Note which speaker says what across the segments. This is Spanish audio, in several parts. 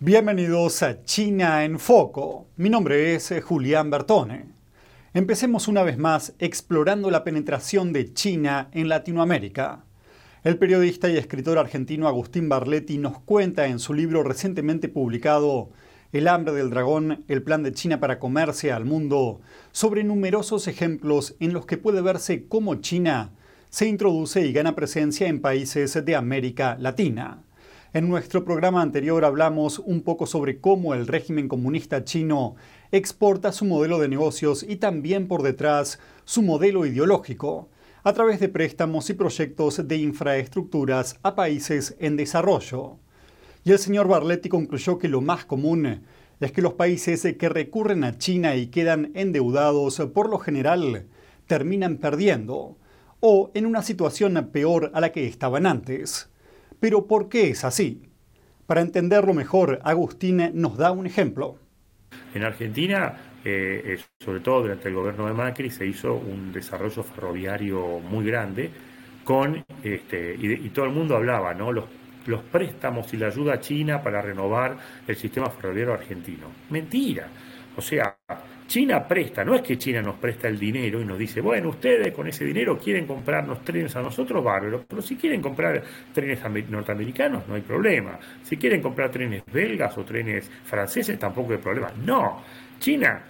Speaker 1: Bienvenidos a China en Foco. Mi nombre es eh, Julián Bertone. Empecemos una vez más explorando la penetración de China en Latinoamérica. El periodista y escritor argentino Agustín Barletti nos cuenta en su libro recientemente publicado El hambre del dragón, el plan de China para comerse al mundo, sobre numerosos ejemplos en los que puede verse cómo China se introduce y gana presencia en países de América Latina. En nuestro programa anterior hablamos un poco sobre cómo el régimen comunista chino exporta su modelo de negocios y también por detrás su modelo ideológico, a través de préstamos y proyectos de infraestructuras a países en desarrollo. Y el señor Barletti concluyó que lo más común es que los países que recurren a China y quedan endeudados por lo general terminan perdiendo, o en una situación peor a la que estaban antes. Pero ¿por qué es así? Para entenderlo mejor, Agustín nos da un ejemplo.
Speaker 2: En Argentina, eh, sobre todo durante el gobierno de Macri, se hizo un desarrollo ferroviario muy grande con, este, y, todo el mundo hablaba, ¿no? Los, los préstamos y la ayuda a China para renovar el sistema ferroviario argentino. Mentira. O sea, China presta, no es que China nos presta el dinero y nos dice, bueno, ustedes con ese dinero quieren comprarnos trenes a nosotros, bárbaros, pero si quieren comprar trenes norteamericanos, no hay problema. Si quieren comprar trenes belgas o trenes franceses, tampoco hay problema. No, China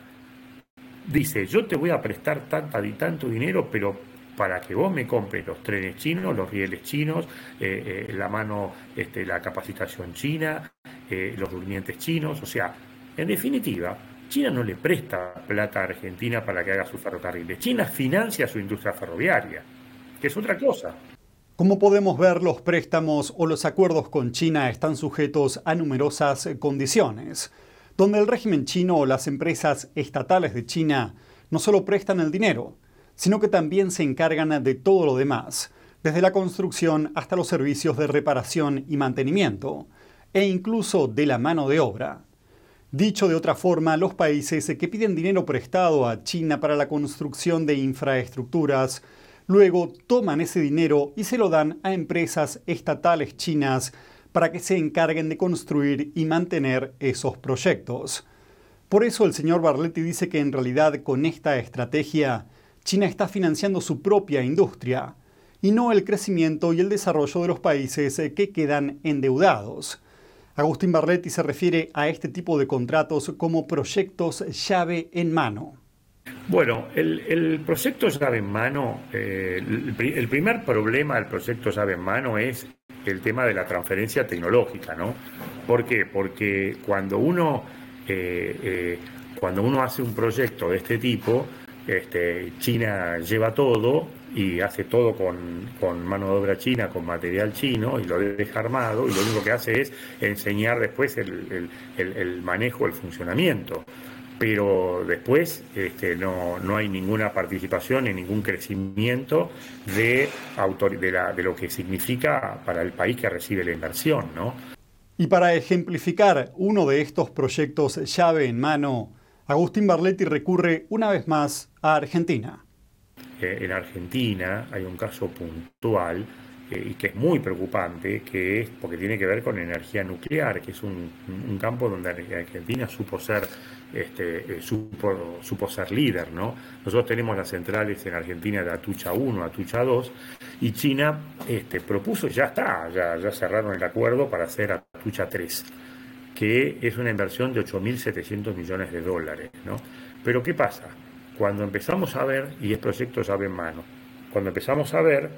Speaker 2: dice, yo te voy a prestar tanta y tanto dinero, pero para que vos me compres los trenes chinos, los rieles chinos, eh, eh, la mano, este, la capacitación china, eh, los durmientes chinos, o sea, en definitiva, China no le presta plata a Argentina para que haga sus ferrocarriles. China financia su industria ferroviaria, que es otra cosa.
Speaker 1: Como podemos ver, los préstamos o los acuerdos con China están sujetos a numerosas condiciones, donde el régimen chino o las empresas estatales de China no solo prestan el dinero, sino que también se encargan de todo lo demás, desde la construcción hasta los servicios de reparación y mantenimiento, e incluso de la mano de obra. Dicho de otra forma, los países que piden dinero prestado a China para la construcción de infraestructuras, luego toman ese dinero y se lo dan a empresas estatales chinas para que se encarguen de construir y mantener esos proyectos. Por eso el señor Barletti dice que en realidad con esta estrategia China está financiando su propia industria y no el crecimiento y el desarrollo de los países que quedan endeudados. Agustín Barletti se refiere a este tipo de contratos como proyectos llave en mano.
Speaker 2: Bueno, el, proyecto llave en mano, eh, el, primer problema del proyecto llave en mano es el tema de la transferencia tecnológica, ¿no? ¿Por qué? Porque cuando uno, eh, eh, cuando uno hace un proyecto de este tipo, este, China lleva todo y hace todo con, mano de obra china, con material chino y lo deja armado y lo único que hace es enseñar después el, manejo, el funcionamiento. Pero después este, no, no, hay ninguna participación ni ningún crecimiento de lo que significa para el país que recibe la inversión. ¿no?
Speaker 1: Y para ejemplificar uno de estos proyectos llave en mano, Agustín Barletti recurre una vez más a Argentina.
Speaker 2: en Argentina hay un caso puntual eh, y que es muy preocupante, que es porque tiene que ver con energía nuclear, que es un, campo donde Argentina supo ser, este, eh, supo, ser líder. ¿no? Nosotros tenemos las centrales en Argentina de Atucha 1, Atucha 2, y China este, propuso, ya está, ya, ya cerraron el acuerdo para hacer Atucha 3 que es una inversión de 8.700 millones de dólares. ¿no? Pero ¿qué pasa? Cuando empezamos a ver, y es proyecto llave en mano, cuando empezamos a ver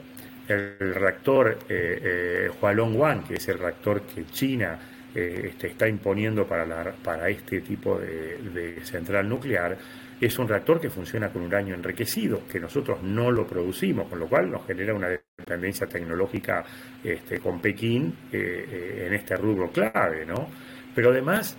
Speaker 2: el reactor eh, eh, que es el reactor que China eh, este, está imponiendo para, para este tipo de, central nuclear, es un reactor que funciona con uranio enriquecido, que nosotros no lo producimos, con lo cual nos genera una dependencia tecnológica este, con Pekín en este rubro clave, ¿no? Pero además,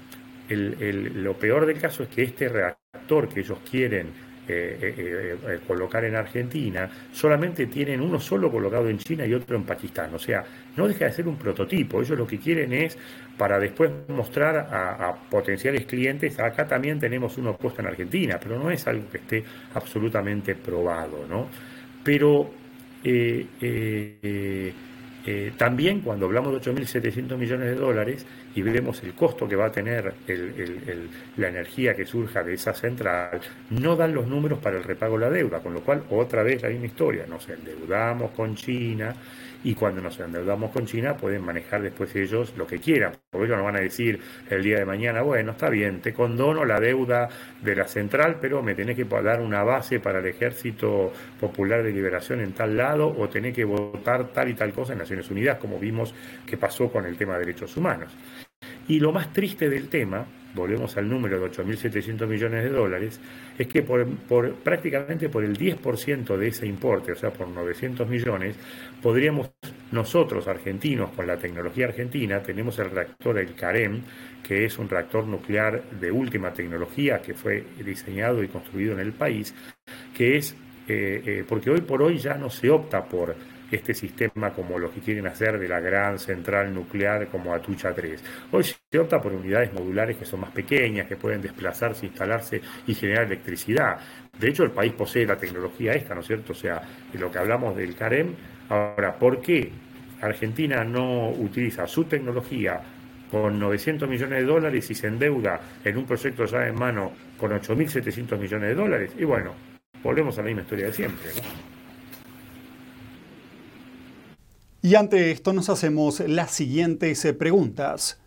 Speaker 2: lo peor del caso es que este reactor que ellos quieren eh, eh, eh, colocar en Argentina, solamente tienen uno solo colocado en China y otro en Pakistán. O sea, no deja de ser un prototipo. Ellos lo que quieren es para después mostrar a, potenciales clientes, acá también tenemos uno puesto en Argentina, pero no es algo que esté absolutamente probado, ¿no? Pero eh, también cuando hablamos de 8.700 millones de dólares y vemos el costo que va a tener la energía que surja de esa central, no dan los números para el repago de la deuda, con lo cual otra vez la misma historia, nos endeudamos con China y cuando nos endeudamos con China pueden manejar después ellos lo que quieran, porque ellos no van a decir el día de mañana, bueno, está bien, te condono la deuda de la central, pero me tenés que dar una base para el Ejército Popular de Liberación en tal lado o tenés que votar tal y tal cosa en Naciones Unidas, como vimos que pasó con el tema de derechos humanos. Y lo más triste del tema volvemos al número de 8.700 millones de dólares, es que por, prácticamente por el 10% de ese importe, o sea, por 900 millones, podríamos nosotros, argentinos, con la tecnología argentina, tenemos el reactor, el CAREM, que es un reactor nuclear de última tecnología que fue diseñado y construido en el país, que es, eh, eh, porque hoy por hoy ya no se opta por este sistema como lo que quieren hacer de la gran central nuclear como Atucha 3. Hoy se opta por unidades modulares que son más pequeñas, que pueden desplazarse, instalarse y generar electricidad. De hecho, el país posee la tecnología esta, ¿no es cierto? O sea, de lo que hablamos del CAREM. Ahora, ¿por qué Argentina no utiliza su tecnología con 900 millones de dólares y se endeuda en un proyecto ya en mano con 8.700 millones de dólares? Y bueno, volvemos a la misma historia de siempre, ¿no?
Speaker 1: Y ante esto nos hacemos las siguientes preguntas.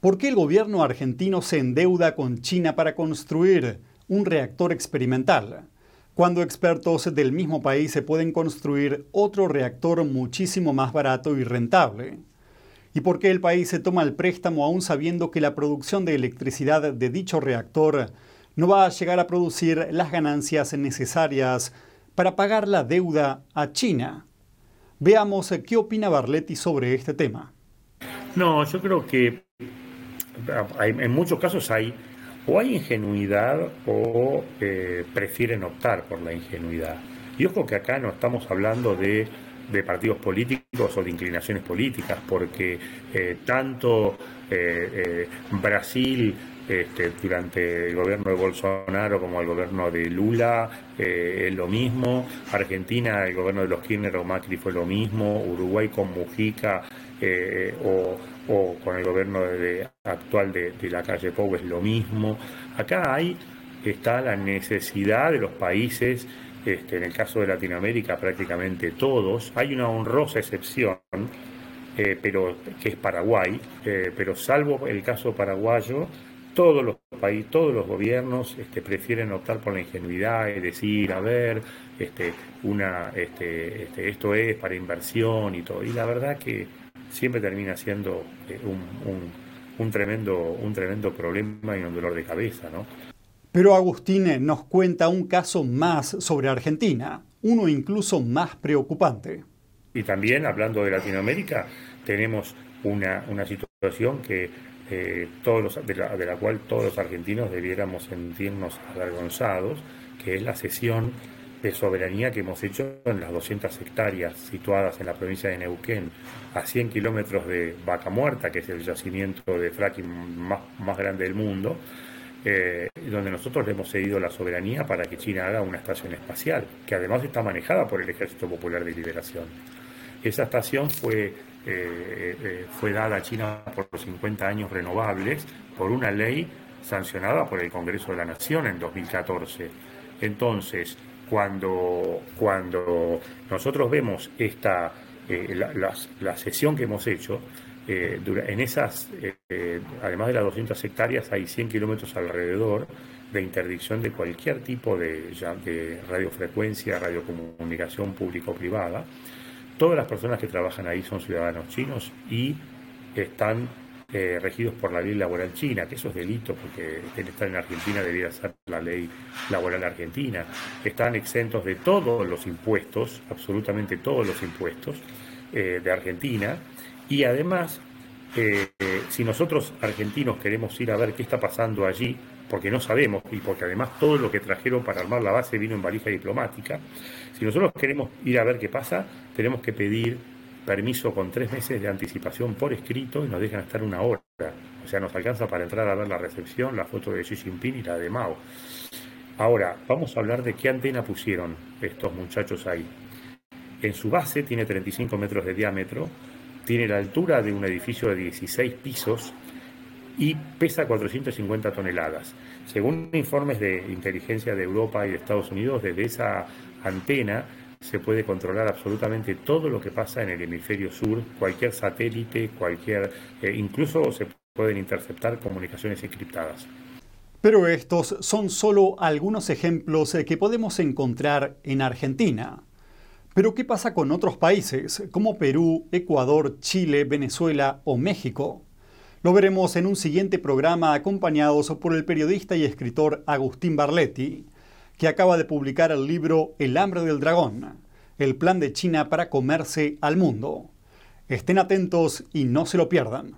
Speaker 1: ¿Por qué el gobierno argentino se endeuda con China para construir un reactor experimental? Cuando expertos del mismo país se pueden construir otro reactor muchísimo más barato y rentable. ¿Y por qué el país se toma el préstamo aún sabiendo que la producción de electricidad de dicho reactor no va a llegar a producir las ganancias necesarias para pagar la deuda a China? Veamos qué opina Barletti sobre este tema.
Speaker 2: No, yo creo que en muchos casos hay o hay ingenuidad o eh, prefieren optar por la ingenuidad. Y ojo que acá no estamos hablando de, partidos políticos o de inclinaciones políticas, porque eh, tanto Brasil este, durante el gobierno de Bolsonaro como el gobierno de Lula eh, es lo mismo, Argentina, el gobierno de los Kirchner o Macri fue lo mismo, Uruguay con Mujica eh, o, con el gobierno actual de, la calle Pou es lo mismo. Acá hay, está la necesidad de los países, este, en el caso de Latinoamérica prácticamente todos, hay una honrosa excepción, eh, pero que es Paraguay, pero salvo el caso paraguayo, todos los países, todos los gobiernos este, prefieren optar por la ingenuidad y decir, a ver, este, una, este, este, esto es para inversión y todo. Y la verdad que siempre termina siendo eh, un, tremendo, un tremendo problema y un dolor de cabeza, ¿no?
Speaker 1: Pero Agustín nos cuenta un caso más sobre Argentina, uno incluso más preocupante.
Speaker 2: Y también, hablando de Latinoamérica, tenemos una, una situación que eh, todos de, la, cual todos los argentinos debiéramos sentirnos avergonzados, que es la cesión de soberanía que hemos hecho en las 200 hectáreas situadas en la provincia de Neuquén, a 100 kilómetros de Vaca Muerta, que es el yacimiento de fracking más, grande del mundo, eh, donde nosotros le hemos cedido la soberanía para que China haga una estación espacial, que además está manejada por el Ejército Popular de Liberación. Esa estación fue eh, eh, fue dada a China por 50 años renovables por una ley sancionada por el Congreso de la Nación en 2014. Entonces, cuando, cuando nosotros vemos esta, eh, la, sesión que hemos hecho, en esas, además de las 200 hectáreas, hay 100 kilómetros alrededor de interdicción de cualquier tipo de, de radiofrecuencia, radiocomunicación público-privada. Todas las personas que trabajan ahí son ciudadanos chinos y están eh, regidos por la ley laboral china, que eso es delito porque estar en Argentina debiera ser la ley laboral argentina. Están exentos de todos los impuestos, absolutamente todos los impuestos eh, de Argentina. Y además, eh, si nosotros argentinos queremos ir a ver qué está pasando allí, porque no sabemos y porque además todo lo que trajeron para armar la base vino en valija diplomática, si nosotros queremos ir a ver qué pasa, tenemos que pedir permiso con tres meses de anticipación por escrito y nos dejan estar una hora. O sea, nos alcanza para entrar a ver la recepción, la foto de Xi Jinping y la de Mao. Ahora, vamos a hablar de qué antena pusieron estos muchachos ahí. En su base tiene 35 metros de diámetro, tiene la altura de un edificio de 16 pisos y pesa 450 toneladas. Según informes de inteligencia de Europa y de Estados Unidos, desde esa antena se puede controlar absolutamente todo lo que pasa en el hemisferio sur, cualquier satélite, cualquier, eh, incluso se pueden interceptar comunicaciones encriptadas.
Speaker 1: Pero estos son solo algunos ejemplos eh, que podemos encontrar en Argentina. Pero ¿qué pasa con otros países como Perú, Ecuador, Chile, Venezuela o México? Lo veremos en un siguiente programa acompañados por el periodista y escritor Agustín Barletti, que acaba de publicar el libro El hambre del dragón, el plan de China para comerse al mundo. Estén atentos y no se lo pierdan.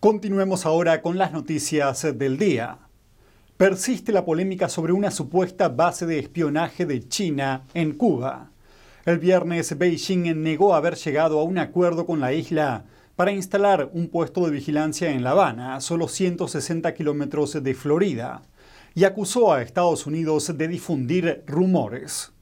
Speaker 1: Continuemos ahora con las noticias del día. Persiste la polémica sobre una supuesta base de espionaje de China en Cuba. El viernes Beijing negó haber llegado a un acuerdo con la isla para instalar un puesto de vigilancia en La Habana, a solo 160 kilómetros de Florida, y acusó a Estados Unidos de difundir rumores.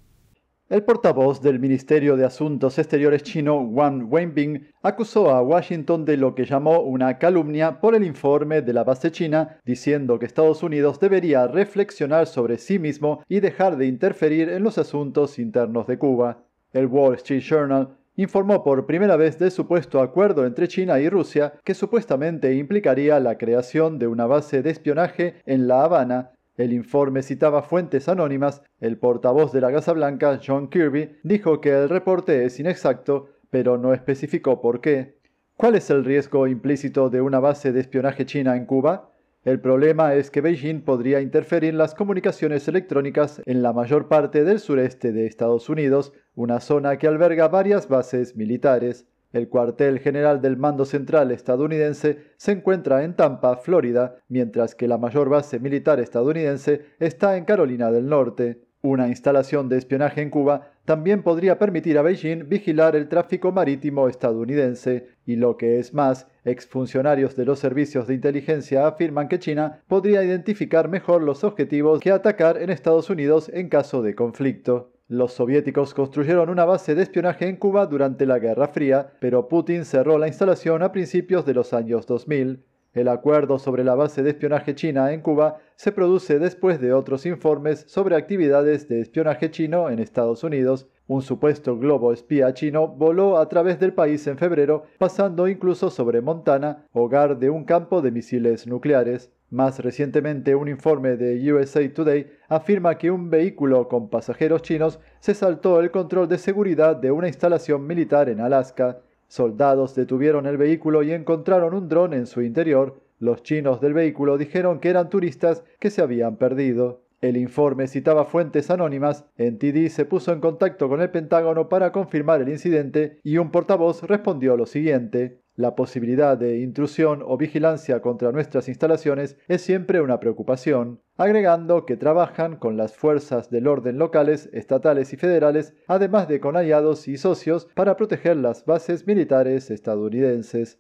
Speaker 3: El portavoz del Ministerio de Asuntos Exteriores chino, Wang Wenbing, acusó a Washington de lo que llamó una calumnia por el informe de la base china, diciendo que Estados Unidos debería reflexionar sobre sí mismo y dejar de interferir en los asuntos internos de Cuba. El Wall Street Journal informó por primera vez del supuesto acuerdo entre China y Rusia que supuestamente implicaría la creación de una base de espionaje en La Habana el informe citaba fuentes anónimas. El portavoz de la Casa Blanca, John Kirby, dijo que el reporte es inexacto, pero no especificó por qué. ¿Cuál es el riesgo implícito de una base de espionaje china en Cuba? El problema es que Beijing podría interferir en las comunicaciones electrónicas en la mayor parte del sureste de Estados Unidos, una zona que alberga varias bases militares. El cuartel general del Mando Central estadounidense se encuentra en Tampa, Florida, mientras que la mayor base militar estadounidense está en Carolina del Norte. Una instalación de espionaje en Cuba también podría permitir a Beijing vigilar el tráfico marítimo estadounidense, y lo que es más, exfuncionarios de los servicios de inteligencia afirman que China podría identificar mejor los objetivos que atacar en Estados Unidos en caso de conflicto. Los soviéticos construyeron una base de espionaje en Cuba durante la Guerra Fría, pero Putin cerró la instalación a principios de los años 2000. El acuerdo sobre la base de espionaje china en Cuba se produce después de otros informes sobre actividades de espionaje chino en Estados Unidos. Un supuesto globo espía chino voló a través del país en febrero, pasando incluso sobre Montana, hogar de un campo de misiles nucleares. Más recientemente, un informe de USA Today afirma que un vehículo con pasajeros chinos se saltó el control de seguridad de una instalación militar en Alaska. Soldados detuvieron el vehículo y encontraron un dron en su interior. Los chinos del vehículo dijeron que eran turistas que se habían perdido. El informe citaba fuentes anónimas, NTD se puso en contacto con el Pentágono para confirmar el incidente y un portavoz respondió lo siguiente. La posibilidad de intrusión o vigilancia contra nuestras instalaciones es siempre una preocupación, agregando que trabajan con las fuerzas del orden locales, estatales y federales, además de con aliados y socios para proteger las bases militares estadounidenses.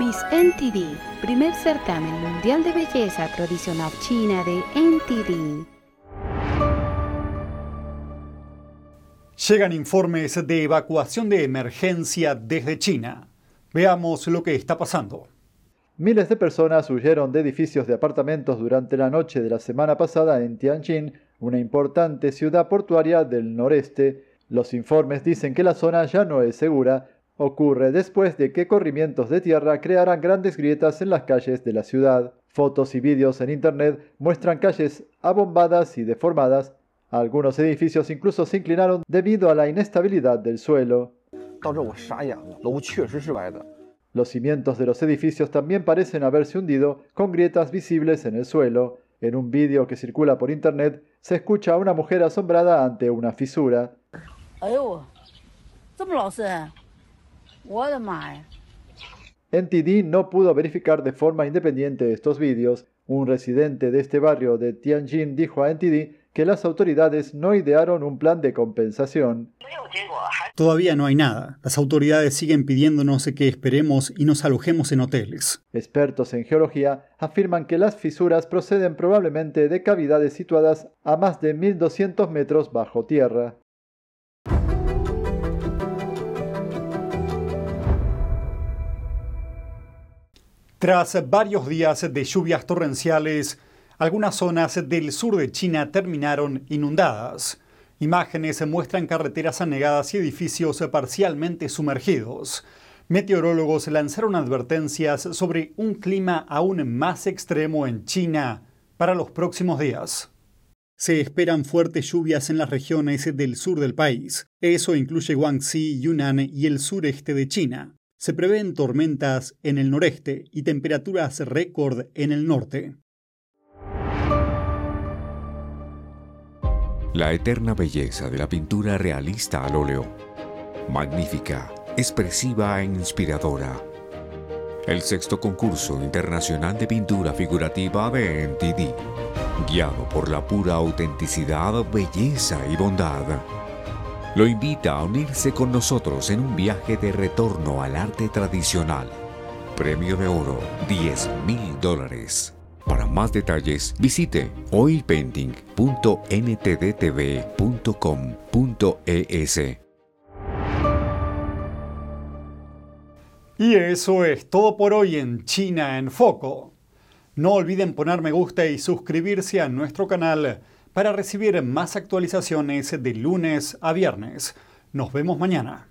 Speaker 4: Miss NTD primer certamen mundial de belleza tradicional china de NTD.
Speaker 1: Llegan informes de evacuación de emergencia desde China. Veamos lo que está pasando.
Speaker 3: Miles de personas huyeron de edificios de apartamentos durante la noche de la semana pasada en Tianjin, una importante ciudad portuaria del noreste. Los informes dicen que la zona ya no es segura Ocurre después de que corrimientos de tierra crearan grandes grietas en las calles de la ciudad. Fotos y vídeos en Internet muestran calles abombadas y deformadas. Algunos edificios incluso se inclinaron debido a la inestabilidad del suelo. Los cimientos de los edificios también parecen haberse hundido con grietas visibles en el suelo. En un vídeo que circula por Internet se escucha a una mujer asombrada ante una fisura. NTD no pudo verificar de forma independiente estos vídeos. Un residente de este barrio de Tianjin dijo a NTD que las autoridades no idearon un plan de compensación.
Speaker 1: Todavía no hay nada. Las autoridades siguen pidiéndonos que esperemos y nos alojemos en hoteles.
Speaker 3: Expertos en geología afirman que las fisuras proceden probablemente de cavidades situadas a más de 1200 metros bajo tierra.
Speaker 1: Tras varios días de lluvias torrenciales, algunas zonas del sur de China terminaron inundadas. Imágenes muestran carreteras anegadas y edificios parcialmente sumergidos. Meteorólogos lanzaron advertencias sobre un clima aún más extremo en China para los próximos días. Se esperan fuertes lluvias en las regiones del sur del país. Eso incluye Guangxi, Yunnan y el sureste de China. Se prevén tormentas en el noreste y temperaturas récord en el norte.
Speaker 5: La eterna belleza de la pintura realista al óleo. Magnífica, expresiva e inspiradora. El sexto concurso internacional de pintura figurativa de NTD, guiado por la pura autenticidad, belleza y bondad. Lo invita a unirse con nosotros en un viaje de retorno al arte tradicional. Premio de oro, 10 mil dólares. Para más detalles, visite oilpainting.ntdtv.com.es.
Speaker 1: Y eso es todo por hoy en China en Foco. No olviden poner me gusta y suscribirse a nuestro canal para recibir más actualizaciones de lunes a viernes. Nos vemos mañana.